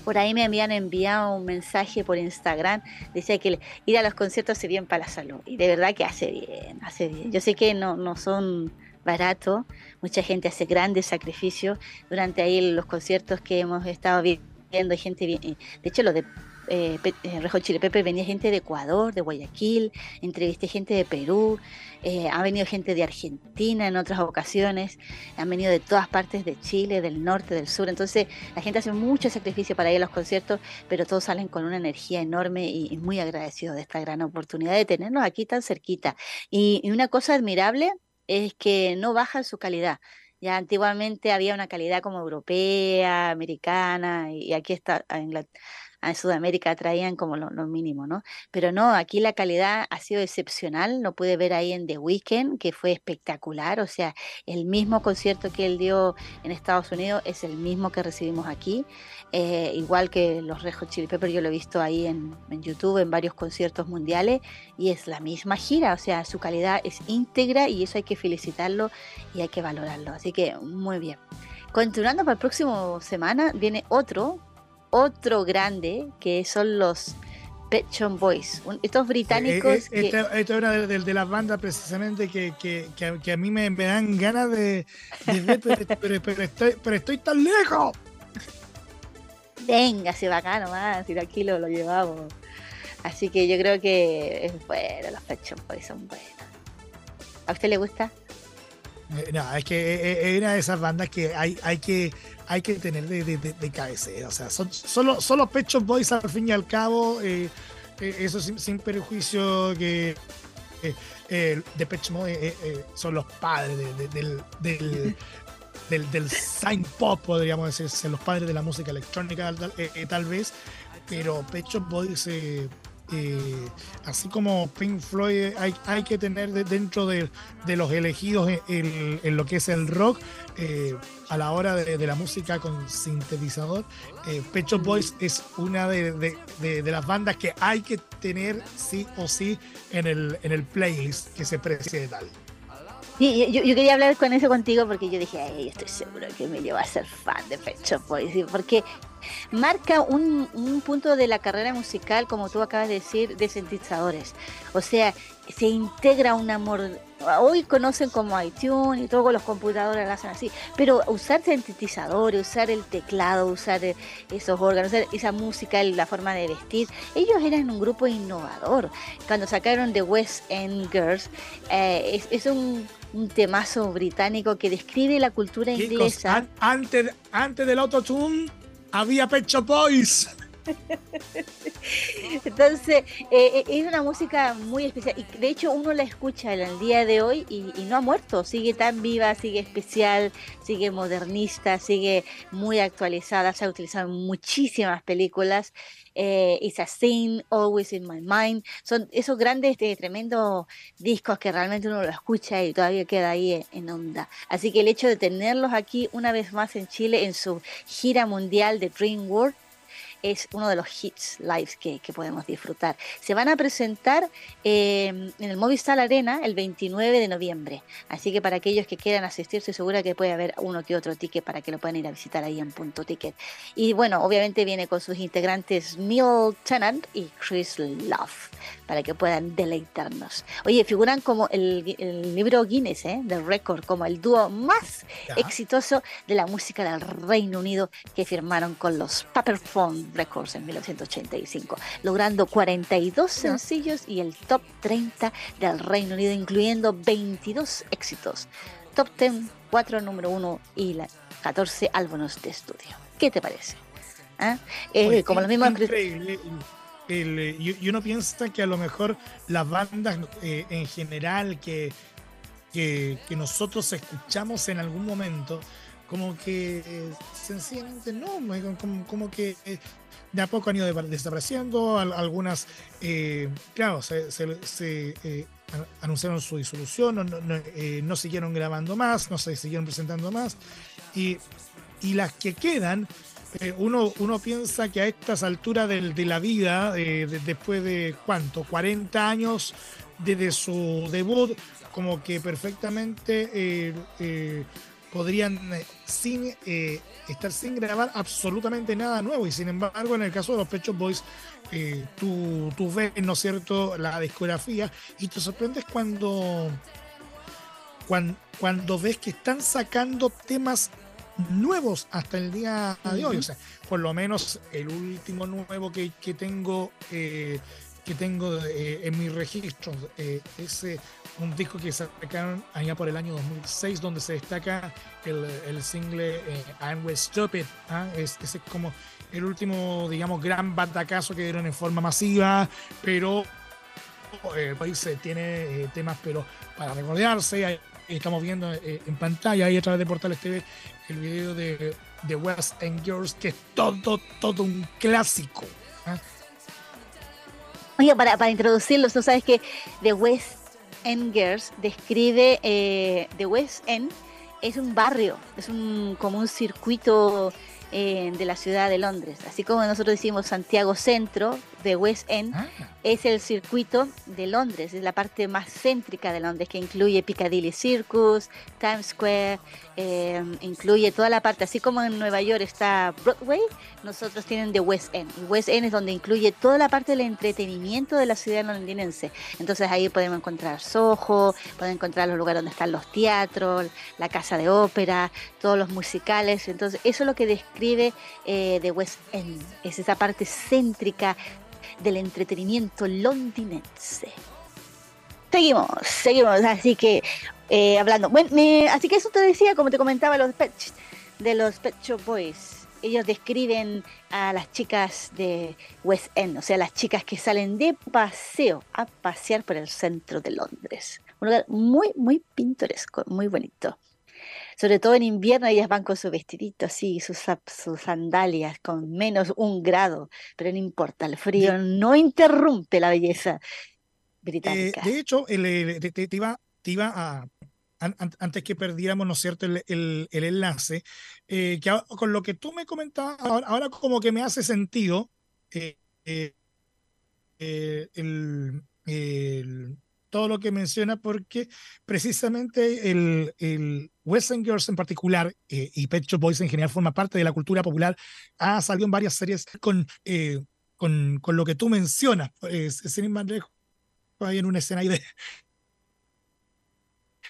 por ahí me habían enviado un mensaje por Instagram, decía que ir a los conciertos hace bien para la salud. Y de verdad que hace bien, hace bien. Yo sé que no, no son baratos, mucha gente hace grandes sacrificios durante ahí los conciertos que hemos estado viendo, gente bien, de hecho lo de eh, eh, Rejo Chile Pepe venía gente de Ecuador, de Guayaquil, entrevisté gente de Perú, eh, ha venido gente de Argentina en otras ocasiones, han venido de todas partes de Chile, del norte, del sur, entonces la gente hace mucho sacrificio para ir a los conciertos, pero todos salen con una energía enorme y, muy agradecidos de esta gran oportunidad de tenernos aquí tan cerquita. Y, y una cosa admirable es que no bajan su calidad. Ya antiguamente había una calidad como europea, americana, y aquí está en Sudamérica traían como lo, mínimo, ¿no? Pero no, aquí la calidad ha sido excepcional, lo pude ver ahí en The Weeknd, que fue espectacular, o sea, el mismo concierto que él dio en Estados Unidos es el mismo que recibimos aquí, eh, igual que los Rejo Chili Peppers, yo lo he visto ahí en, YouTube, en varios conciertos mundiales, y es la misma gira, o sea, su calidad es íntegra y eso hay que felicitarlo y hay que valorarlo, así que muy bien. Continuando para el próximo semana viene otro otro grande que son los Pet Shop Boys, estos británicos. Eh, eh, esta, es una de, las bandas precisamente que, que, a mí me, dan ganas de, ver, pero, estoy, pero estoy tan lejos. Venga, se va acá nomás, y aquí lo, lo llevamos. Así que yo creo que es bueno, los Pet Shop Boys son buenos. ¿A usted le gusta? Eh, no, es que es una de esas bandas que hay, hay que hay que tener de, de, cabecera. O sea, son solo, solo Pet Boys al fin y al cabo. Eh, eh, eso sin, perjuicio que eh, de Pet son los padres del, del, del, del sign pop, podríamos decir, los padres de la música electrónica tal, vez. Pero Pet Boys eh, así como Pink Floyd hay, que tener dentro de, los elegidos en, lo que es el rock eh, a la hora de, la música con sintetizador. Eh, Pecho Boys es una de, las bandas que hay que tener sí o sí en el, en el playlist que se precie tal. Sí, yo, quería hablar con eso contigo porque yo dije, estoy seguro que me lleva a ser fan de Pecho Boys, porque marca un, punto de la carrera musical, como tú acabas de decir, de sintetizadores. O sea, se integra un amor. Hoy conocen como iTunes y todos los computadores lo hacen así, pero usar sintetizadores, usar el teclado, usar eh, esos órganos, usar esa música, la forma de vestir, ellos eran un grupo innovador. Cuando sacaron The West End Girls, eh, es, un, temazo británico que describe la cultura inglesa. antes, antes del autotune había Pecho Boys. Entonces, eh, eh, es una música muy especial. Y de hecho, uno la escucha en el día de hoy y, no ha muerto. Sigue tan viva, sigue especial, sigue modernista, sigue muy actualizada. Se ha utilizado en muchísimas películas. Eh, It's a Scene, Always in My Mind. Son esos grandes, tremendos discos que realmente uno lo escucha y todavía queda ahí en onda. Así que el hecho de tenerlos aquí una vez más en Chile en su gira mundial de Dream World es uno de los hits live que, podemos disfrutar. Se van a presentar eh, en el Movistar Arena el 29 de noviembre, así que para aquellos que quieran asistir, estoy segura que puede haber uno que otro ticket para que lo puedan ir a visitar ahí en Punto Ticket. Y bueno, obviamente viene con sus integrantes Neil Tennant y Chris Love para que puedan deleitarnos. Oye, figuran como el, libro Guinness, ¿eh? del récord, como el dúo más exitoso de la música del Reino Unido que firmaron con los Paperphone Records en 1985, logrando 42 sencillos y el top 30 del Reino Unido, incluyendo 22 éxitos. Top 10, 4 número 1 y la 14 álbumes de estudio. ¿Qué te parece? ¿Ah? Eh, como lo mismo increíble y, uno piensa que a lo mejor las bandas eh, en general que, que, nosotros escuchamos en algún momento, como que eh, sencillamente no, como, que eh, de a poco han ido desapareciendo, algunas, claro, se, anunciaron su disolución, no, no, siguieron grabando más, no se siguieron presentando más, y, y las que quedan eh, uno, uno piensa que a estas alturas de, de la vida, eh, después de cuánto, 40 años desde su debut, como que perfectamente eh, podrían sin estar sin grabar absolutamente nada nuevo. Y sin embargo, en el caso de los Pechos Boys, tú, tú, ves, ¿no es cierto?, la discografía y te sorprendes cuando, cuando, cuando ves que están sacando temas nuevos hasta el día de hoy. O sea, por lo menos el último nuevo que, tengo eh, que tengo eh, en mi registro eh, es un disco que sacaron allá por el año 2006 donde se destaca el, single I'm With Stupid. ¿ah? Es, ese es como el último, digamos, gran batacazo que dieron en forma masiva, pero el país tiene temas pero para recordarse estamos viendo en pantalla ahí a través de Portales TV el video de, de West End Girls, que es todo, todo un clásico. Oye, para, para introducirlos, tú sabes que The West End Girls describe eh, The West End es un barrio, es un como un circuito eh, de la ciudad de Londres. Así como nosotros decimos Santiago Centro, de West End, ah. es el circuito de Londres, es la parte más céntrica de Londres, que incluye Piccadilly Circus, Times Square, eh, incluye toda la parte, así como en Nueva York está Broadway, nosotros tienen The West End. Y West End es donde incluye toda la parte del entretenimiento de la ciudad londinense. Entonces ahí podemos encontrar Soho, podemos encontrar los lugares donde están los teatros, la casa de ópera, todos los musicales. Entonces eso es lo que describe eh, The West End, es esa parte céntrica del entretenimiento londinense. Seguimos, seguimos, así que eh, hablando. Bueno, así que eso te decía, como te comentaba, los pet, de los Pet Shop Boys. Ellos describen a las chicas de West End, o sea, las chicas que salen de paseo a pasear por el centro de Londres. Un lugar muy, muy pintoresco, muy bonito sobre todo en invierno ellas van con su vestidito así, sus, sus sandalias con menos un grado, pero no importa, el frío no interrumpe la belleza británica. de hecho, te, iba, a, antes que perdiéramos, ¿no es cierto?, el, el, enlace, eh, que con lo que tú me comentabas, ahora, como que me hace sentido eh, eh, el, todo lo que menciona porque precisamente el, el Western Girls en particular eh, y Pet Shop Boys en general forma parte de la cultura popular. Ha salido en varias series con, eh, con, con, lo que tú mencionas. Eh, sin ir ahí en una escena ahí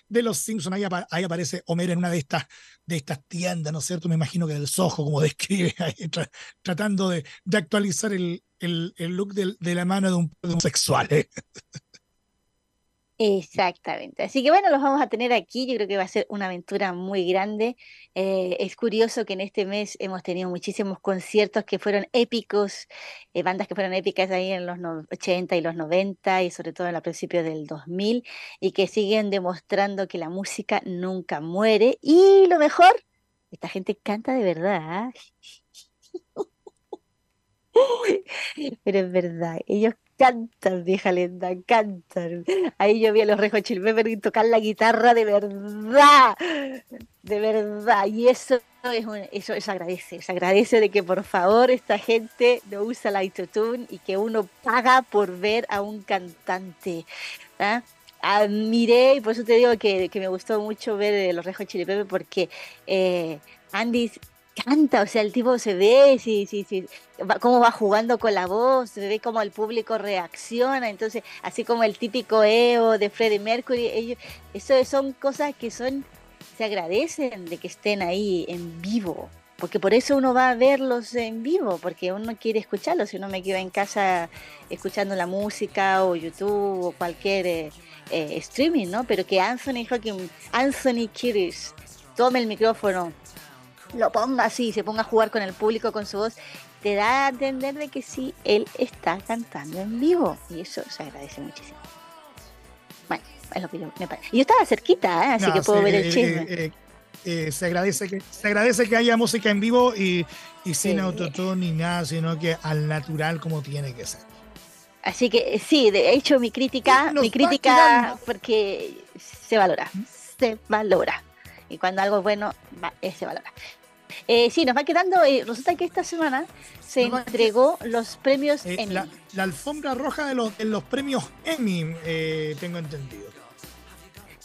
de, los Simpsons, ahí, aparece Homero en una de estas, de estas tiendas, ¿no es cierto? Me imagino que del Soho, como describe, ahí, tratando de, actualizar el, el, look de la mano de un, de un sexual. ¿eh? Exactamente. Así que bueno, los vamos a tener aquí. Yo creo que va a ser una aventura muy grande. Eh, es curioso que en este mes hemos tenido muchísimos conciertos que fueron épicos, eh, bandas que fueron épicas ahí en los 80 y los 90 y sobre todo en la principios del 2000 y que siguen demostrando que la música nunca muere. Y lo mejor, esta gente canta de verdad. Pero es verdad, ellos cantan, vieja lenda, cantan. Ahí yo vi a los Rejo Chilpepper tocar la guitarra de verdad, de verdad. Y eso es eso, eso agradece, se agradece de que por favor esta gente no usa la autotune y que uno paga por ver a un cantante. ¿ah? Admiré, y por eso te digo que, me gustó mucho ver los Rejo Chilpepper porque eh, Andy canta, o sea, el tipo se ve, sí, sí, sí, cómo va jugando con la voz, se ve cómo el público reacciona, entonces, así como el típico Evo de Freddie Mercury, ellos, eso son cosas que son, se agradecen de que estén ahí en vivo, porque por eso uno va a verlos en vivo, porque uno quiere escucharlos, si uno me queda en casa escuchando la música o YouTube o cualquier eh, eh, streaming, ¿no? Pero que Anthony Hawking, Anthony Kiris tome el micrófono lo ponga así, se ponga a jugar con el público con su voz, te da a entender de que sí, él está cantando en vivo. Y eso se agradece muchísimo. Bueno, es lo que yo me parece. Yo estaba cerquita, ¿eh? así que puedo ver el eh, chisme. Eh, se agradece que se agradece que haya música en vivo y, sin autotune ni nada, sino que al natural como tiene que ser. Así que sí, de hecho mi crítica, mi crítica porque se valora, se valora. Y cuando algo es bueno, va, se valora. Eh, sí, nos va quedando. Eh, resulta que esta semana se entregó los premios eh, Emmy. La, alfombra roja de los, los premios Emmy, eh, tengo entendido.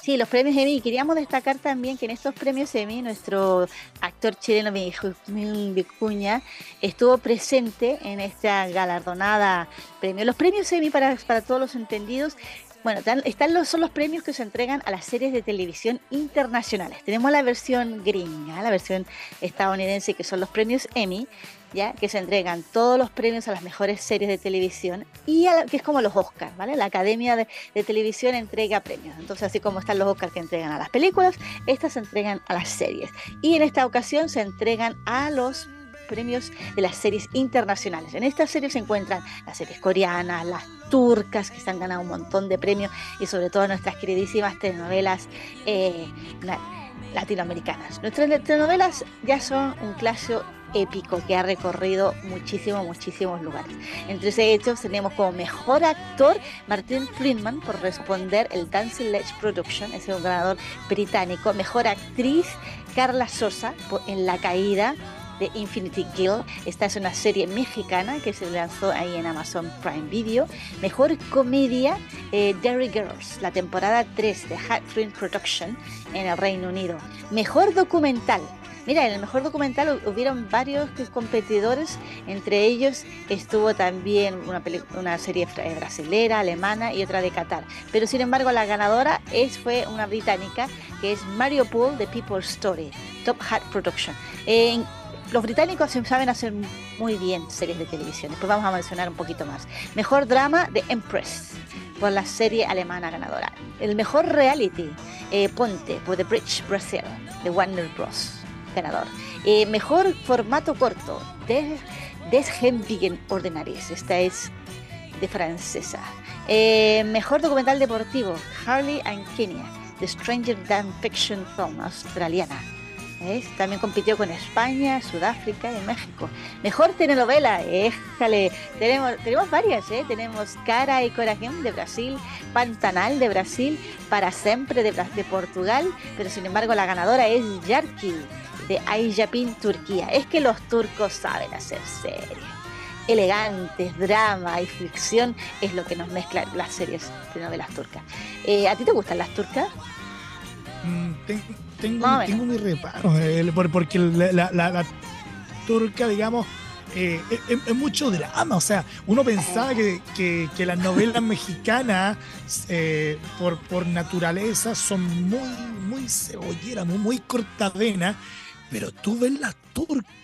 Sí, los premios Emmy. Queríamos destacar también que en estos premios Emmy, nuestro actor chileno Vicuña estuvo presente en esta galardonada premio. Los premios Emmy, para, para todos los entendidos, bueno, están los, son los premios que se entregan a las series de televisión internacionales. Tenemos la versión gringa, la versión estadounidense, que son los premios Emmy, ya que se entregan todos los premios a las mejores series de televisión y que es como los Oscars, ¿vale? La Academia de, de, Televisión entrega premios. Entonces, así como están los Oscars que entregan a las películas, estas se entregan a las series. Y en esta ocasión se entregan a los premios de las series internacionales. En estas series se encuentran las series coreanas, las turcas, que se han ganado un montón de premios, y sobre todo nuestras queridísimas telenovelas eh, latinoamericanas. Nuestras telenovelas ya son un clásico épico que ha recorrido muchísimos, muchísimos lugares. Entre hechos tenemos como mejor actor Martin Friedman por responder el Dancing Ledge Production, ese es un ganador británico. Mejor actriz Carla Sosa en La Caída, de Infinity Guild. Esta es una serie mexicana que se lanzó ahí en Amazon Prime Video. Mejor comedia, eh, Derry Girls, la temporada 3 de Hatfield Production en el Reino Unido. Mejor documental, Mira, en el mejor documental hubieron varios competidores, entre ellos estuvo también una, serie brasilera, alemana y otra de Qatar. Pero sin embargo la ganadora es, fue una británica que es Mario Pool de People's Story, Top Hat Production. Los británicos saben hacer muy bien series de televisión. Después vamos a mencionar un poquito más. Mejor drama de Empress por la serie alemana ganadora. El mejor reality, eh, Ponte, por The Bridge Brazil, de Warner Bros. ganador. Eh, mejor formato corto, de Desgenvigen Ordinaries. Esta es de francesa. Eh, mejor documental deportivo, Harley and Kenya, The Stranger Than Fiction Film, australiana. También compitió con España, Sudáfrica y México. Mejor telenovela, éjale. Tenemos, tenemos varias, ¿eh? Tenemos Cara y Corazón de Brasil, Pantanal de Brasil, Para Siempre de, Portugal, pero sin embargo la ganadora es Yarki de Ayapin, Turquía. Es que los turcos saben hacer series elegantes, drama y ficción es lo que nos mezclan las series de novelas turcas. Eh, ¿A ti te gustan las turcas? Mm, tengo, tengo mi reparo, porque la, turca, digamos, eh, es, mucho drama. O sea, uno pensaba que, que, las novelas mexicanas, eh, por, por naturaleza, son muy, muy cebolleras, muy, muy cortavenas, pero tú ves las turcas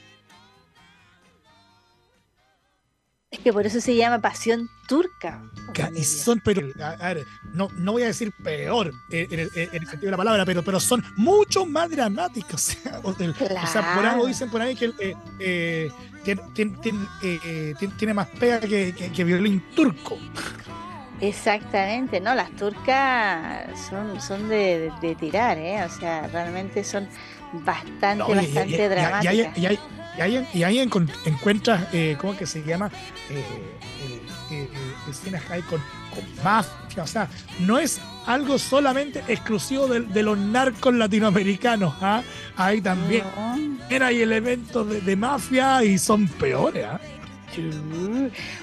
Es que por eso se llama pasión turca. son, pero, a ver, no, no voy a decir peor eh, en, el, sentido de la palabra, pero, pero son mucho más dramáticos. O sea, por algo dicen por ahí que eh, eh, tiene, más pega que, violín turco. Exactamente, ¿no? Las turcas son, son de, tirar, ¿eh? O sea, realmente son bastante, bastante dramáticas. Y ahí, y ahí encuentras, eh, ¿cómo que se llama? Eh, eh, escenas con, con, mafia. O sea, no es algo solamente exclusivo de, los narcos latinoamericanos. ¿ah? Ahí también era hay elementos de, mafia y son peores. ¿ah?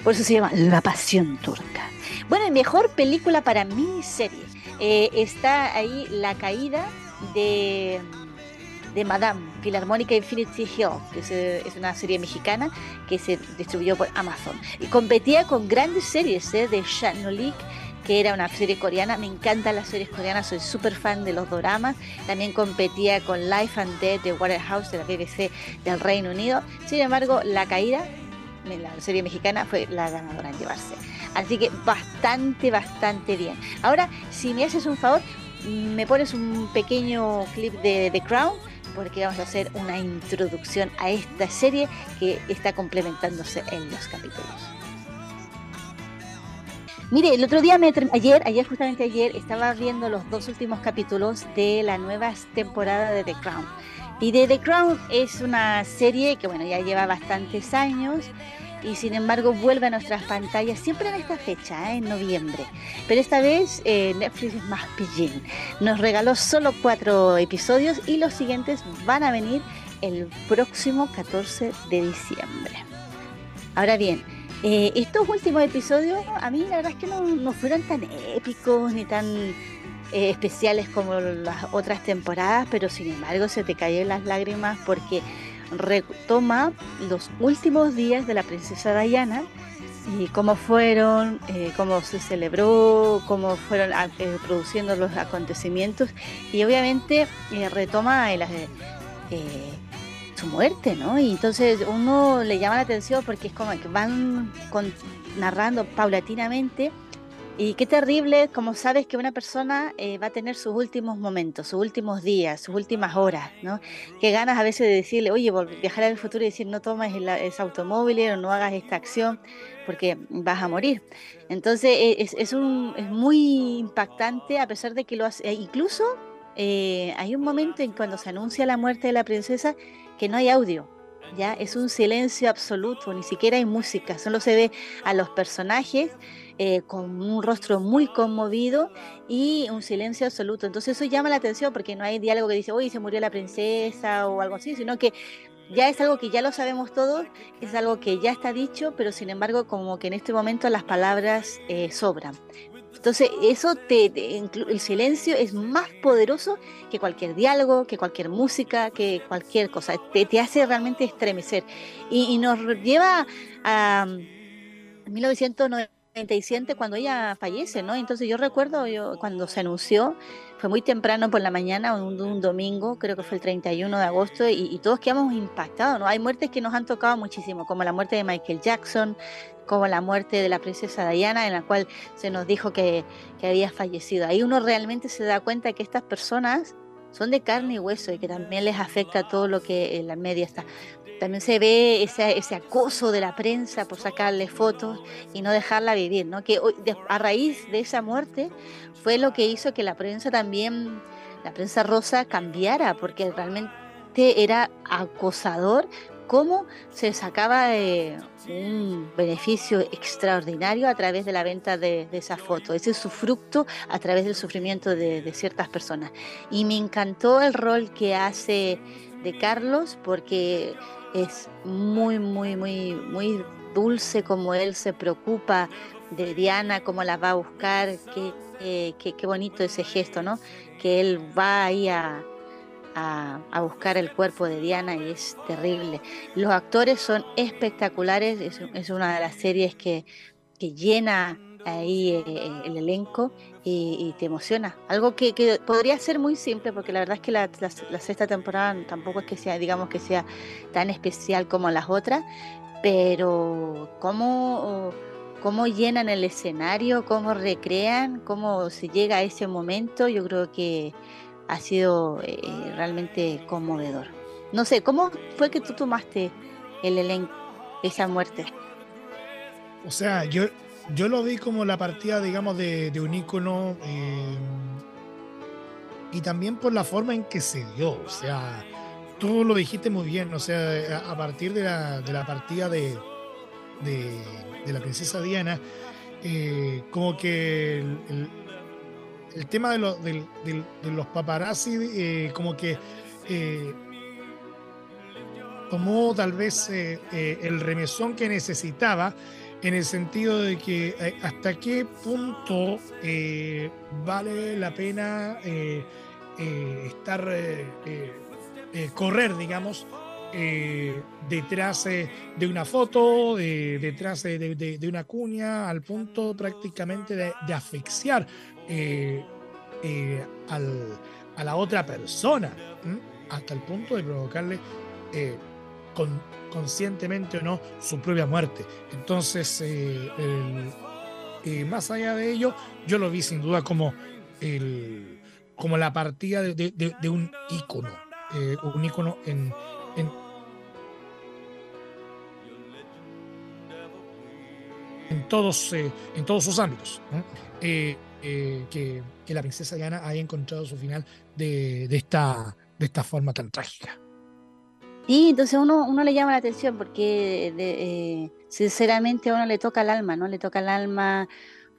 Por eso se llama La Pasión Turca. Bueno, mejor película para miniserie. está ahí La Caída de de Madame, Philharmónica Infinity Hill, que es, una serie mexicana que se distribuyó por Amazon. Y competía con grandes series ¿eh? de Shanolik, que era una serie coreana. Me encantan las series coreanas, soy súper fan de los doramas. También competía con Life and Death de Waterhouse de la BBC del Reino Unido. Sin embargo, La Caída, la serie mexicana, fue la ganadora en llevarse. Así que bastante, bastante bien. Ahora, si me haces un favor, me pones un pequeño clip de The Crown porque vamos a hacer una introducción a esta serie que está complementándose en los capítulos. Mire, el otro día, ayer, ayer justamente ayer, estaba viendo los dos últimos capítulos de la nueva temporada de The Crown. Y The Crown es una serie que, bueno, ya lleva bastantes años y sin embargo vuelve a nuestras pantallas siempre en esta fecha, ¿eh? en noviembre. Pero esta vez eh, Netflix es más pillín. Nos regaló solo cuatro episodios y los siguientes van a venir el próximo 14 de diciembre. Ahora bien, eh, estos últimos episodios a mí la verdad es que no, fueron tan épicos ni tan especiales como las otras temporadas, pero sin embargo se te caen las lágrimas porque retoma los últimos días de la princesa Diana y cómo fueron, eh, cómo se celebró, cómo fueron ah, eh, produciendo los acontecimientos y obviamente eh, retoma su muerte, ¿no? Y entonces uno le llama la atención porque es como que van narrando paulatinamente y qué terrible, como sabes que una persona eh, va a tener sus últimos momentos, sus últimos días, sus últimas horas, ¿no? Qué ganas a veces de decirle, oye, viajar al futuro y decir, no tomes ese automóvil o no hagas esta acción porque vas a morir. Entonces e, es, es, un, es muy impactante a pesar de que lo hace, e incluso eh, hay un momento en cuando se anuncia la muerte de la princesa que no hay audio. Ya es un silencio absoluto, ni siquiera hay música, solo se ve a los personajes eh, con un rostro muy conmovido y un silencio absoluto. Entonces eso llama la atención porque no hay diálogo que dice, uy, se murió la princesa o algo así, sino que ya es algo que ya lo sabemos todos, es algo que ya está dicho, pero sin embargo como que en este momento las palabras eh, sobran. Entonces, eso te, el silencio es más poderoso que cualquier diálogo, que cualquier música, que cualquier cosa. Te, te hace realmente estremecer. Y, y nos lleva a 1990 cuando ella fallece, ¿no? Entonces yo recuerdo yo, cuando se anunció, fue muy temprano por la mañana, un, domingo, creo que fue el 31 de agosto, y, todos quedamos impactados, ¿no? Hay muertes que nos han tocado muchísimo, como la muerte de Michael Jackson, como la muerte de la princesa Diana, en la cual se nos dijo que, que había fallecido. Ahí uno realmente se da cuenta que estas personas son de carne y hueso y que también les afecta todo lo que en la media está. También se ve ese, ese acoso de la prensa por sacarle fotos y no dejarla vivir, ¿no? Que a raíz de esa muerte fue lo que hizo que la prensa también, la prensa rosa cambiara, porque realmente era acosador cómo se sacaba un beneficio extraordinario a través de la venta de, esa foto, ese es su fruto a través del sufrimiento de, de, ciertas personas. Y me encantó el rol que hace de Carlos porque es muy, muy, muy, muy dulce como él se preocupa de Diana, cómo la va a buscar, qué, qué, qué bonito ese gesto, ¿no? Que él va ahí a, a, buscar el cuerpo de Diana y es terrible. Los actores son espectaculares, es, una de las series que, que llena ahí eh, el elenco y, te emociona. Algo que, podría ser muy simple, porque la verdad es que la, sexta temporada tampoco es que sea, digamos, que sea tan especial como las otras, pero cómo, cómo llenan el escenario, cómo recrean, cómo se llega a ese momento, yo creo que ha sido eh, realmente conmovedor. No sé, ¿cómo fue que tú tomaste el elenco, esa muerte? O sea, yo, yo lo vi como la partida, digamos, de, un ícono eh, y también por la forma en que se dio. O sea, tú lo dijiste muy bien, o sea, a, partir de la, de la partida de, de, la princesa Diana, eh, como que el, el, tema de, de, los paparazzi, eh, como que tomó tal vez el remesón que necesitaba en el sentido de que eh, hasta qué punto eh, vale la pena eh, estar, correr, digamos, detrás de una foto, detrás de, una cuña, al punto prácticamente de, asfixiar a la otra persona, hasta el punto de provocarle con conscientemente o no, su propia muerte. Entonces, eh, eh, más allá de ello, yo lo vi sin duda como, el, como la partida de, un ícono, eh, un ícono en, en, todos, en todos sus ámbitos. que, la princesa Diana haya encontrado su final de, esta, de esta forma tan trágica. Y entonces uno, uno le llama la atención porque eh, sinceramente a uno le toca el alma, ¿no? Le toca el alma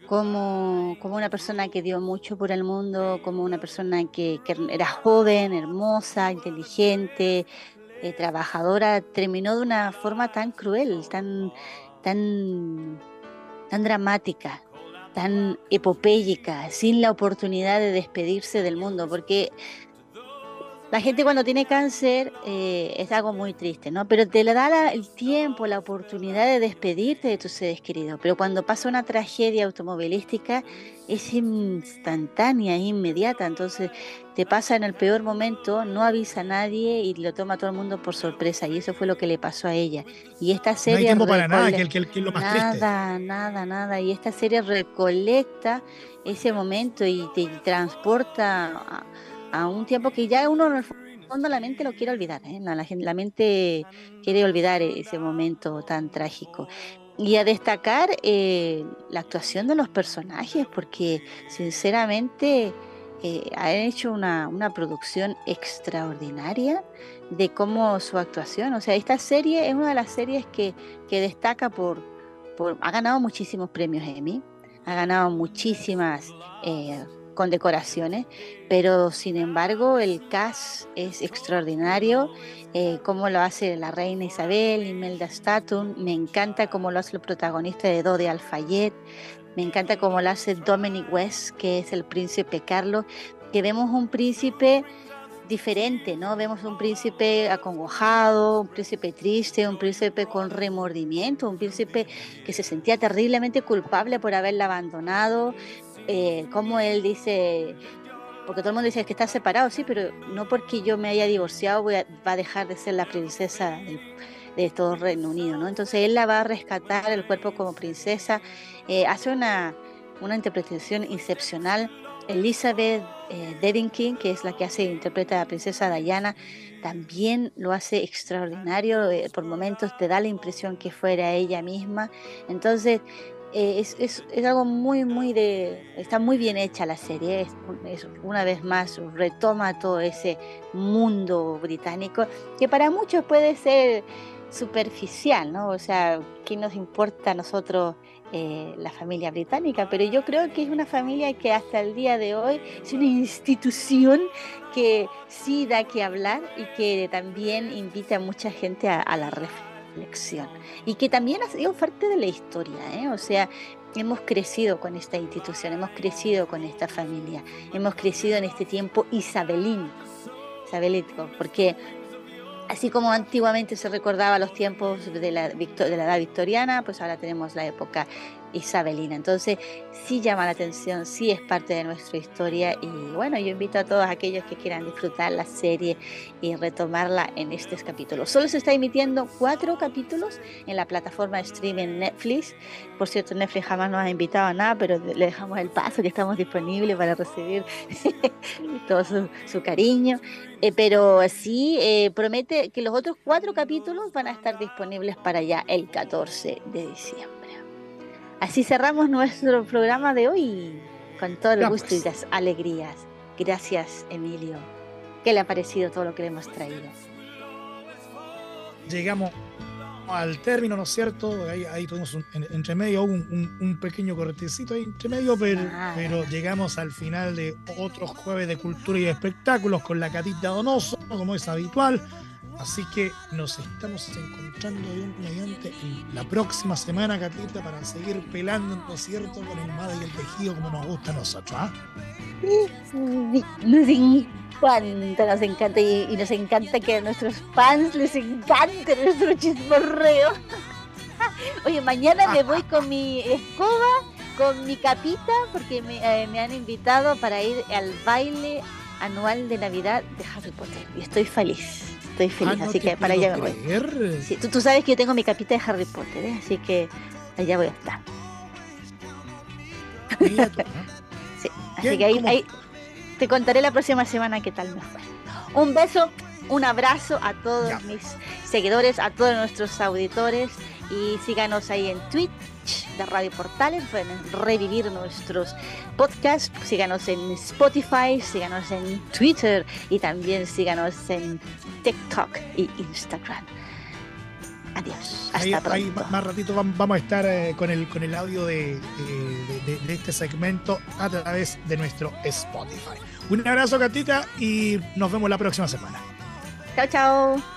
como, como una persona que dio mucho por el mundo, como una persona que, era joven, hermosa, inteligente, eh, trabajadora, terminó de una forma tan cruel, tan, tan, tan dramática, tan epopélica, sin la oportunidad de despedirse del mundo, porque la gente cuando tiene cáncer eh, es algo muy triste, ¿no? Pero te le da el tiempo, la oportunidad de despedirte de tus seres queridos. Pero cuando pasa una tragedia automovilística es instantánea, es inmediata. Entonces te pasa en el peor momento, no avisa a nadie y lo toma todo el mundo por sorpresa. Y eso fue lo que le pasó a ella. Y esta serie... No hay tiempo para nada, que, que, lo más Nada, nada, nada. Y esta serie recolecta ese momento y te transporta... A, a un tiempo que ya uno en el fondo la mente lo quiere olvidar, ¿eh? la, la, mente quiere olvidar ese momento tan trágico. Y a destacar eh, la actuación de los personajes, porque sinceramente eh, han hecho una, una, producción extraordinaria de cómo su actuación, o sea, esta serie es una de las series que, que destaca por, por, ha ganado muchísimos premios Emmy, ha ganado muchísimas eh, condecoraciones, pero sin embargo el cast es extraordinario, eh, como lo hace la reina Isabel, Imelda Statum, me encanta cómo lo hace el protagonista de Dode Alfayet, me encanta cómo lo hace Dominic West, que es el príncipe Carlos, que vemos un príncipe diferente, ¿no? Vemos un príncipe acongojado, un príncipe triste, un príncipe con remordimiento, un príncipe que se sentía terriblemente culpable por haberla abandonado, eh, como él dice, porque todo el mundo dice que está separado, sí, pero no porque yo me haya divorciado va a dejar de ser la princesa de, todo Reino Unido, ¿no? Entonces él la va a rescatar el cuerpo como princesa, eh, hace una, una interpretación excepcional. Elizabeth eh, King, que es la que hace interpreta a la princesa Diana, también lo hace extraordinario, eh, por momentos te da la impresión que fuera ella misma. Entonces, eh, es, es, algo muy, muy de... Está muy bien hecha la serie, es, una vez más retoma todo ese mundo británico, que para muchos puede ser superficial, ¿no? O sea, ¿qué nos importa a nosotros eh, la familia británica? Pero yo creo que es una familia que hasta el día de hoy es una institución que sí da que hablar y que también invita a mucha gente a, a la reflexión y que también ha sido parte de la historia, ¿eh? o sea, hemos crecido con esta institución, hemos crecido con esta familia, hemos crecido en este tiempo isabelino. isabelito, porque así como antiguamente se recordaba los tiempos de la, de la edad victoriana, pues ahora tenemos la época isabelina. Entonces, sí llama la atención, sí es parte de nuestra historia y bueno, yo invito a todos aquellos que quieran disfrutar la serie y retomarla en estos capítulos. Solo se está emitiendo cuatro capítulos en la plataforma de streaming Netflix. Por cierto, Netflix jamás nos ha invitado a nada, pero le dejamos el paso que estamos disponibles para recibir todo su, cariño. Eh, pero sí eh, promete que los otros cuatro capítulos van a estar disponibles para ya el 14 de diciembre. Así cerramos nuestro programa de hoy con todo el gusto y las alegrías. Gracias, Emilio. ¿Qué le ha parecido todo lo que le hemos traído? Llegamos al término, ¿no es cierto? Ahí, ahí tuvimos un, entre medio un, un, pequeño cortecito ahí entre medio, pero, ah. pero llegamos al final de otros jueves de cultura y espectáculos con la Catita Donoso, como es habitual. Así que nos estamos encontrando bien mediante la próxima semana, Catita, para seguir pelando, ¿no es cierto?, con el madre y el tejido como nos gusta a nosotros, ¿ah? Nos encanta, nos encanta y, nos encanta que a nuestros fans les encante nuestro chismorreo. Oye, mañana me voy con mi escoba, con mi capita, porque me, eh, me han invitado para ir al baile anual de Navidad de Harry Potter y estoy feliz estoy feliz, ah, así que para allá me voy. Sí, tú, sabes que yo tengo mi capita de Harry Potter, ¿eh? así que allá voy a estar. sí, así que ahí, te contaré la próxima semana qué tal me fue. Un beso, un abrazo a todos mis seguidores, a todos nuestros auditores y síganos ahí en Twitch de Radio Portales, pueden revivir nuestros podcasts, síganos en Spotify, síganos en Twitter y también síganos en TikTok y Instagram. Adiós. Hasta pronto. Ahí más ratito vamos a estar eh, con, el, con el audio de, de, este segmento a través de nuestro Spotify. Un abrazo, Catita, y nos vemos la próxima semana. Chao, chao.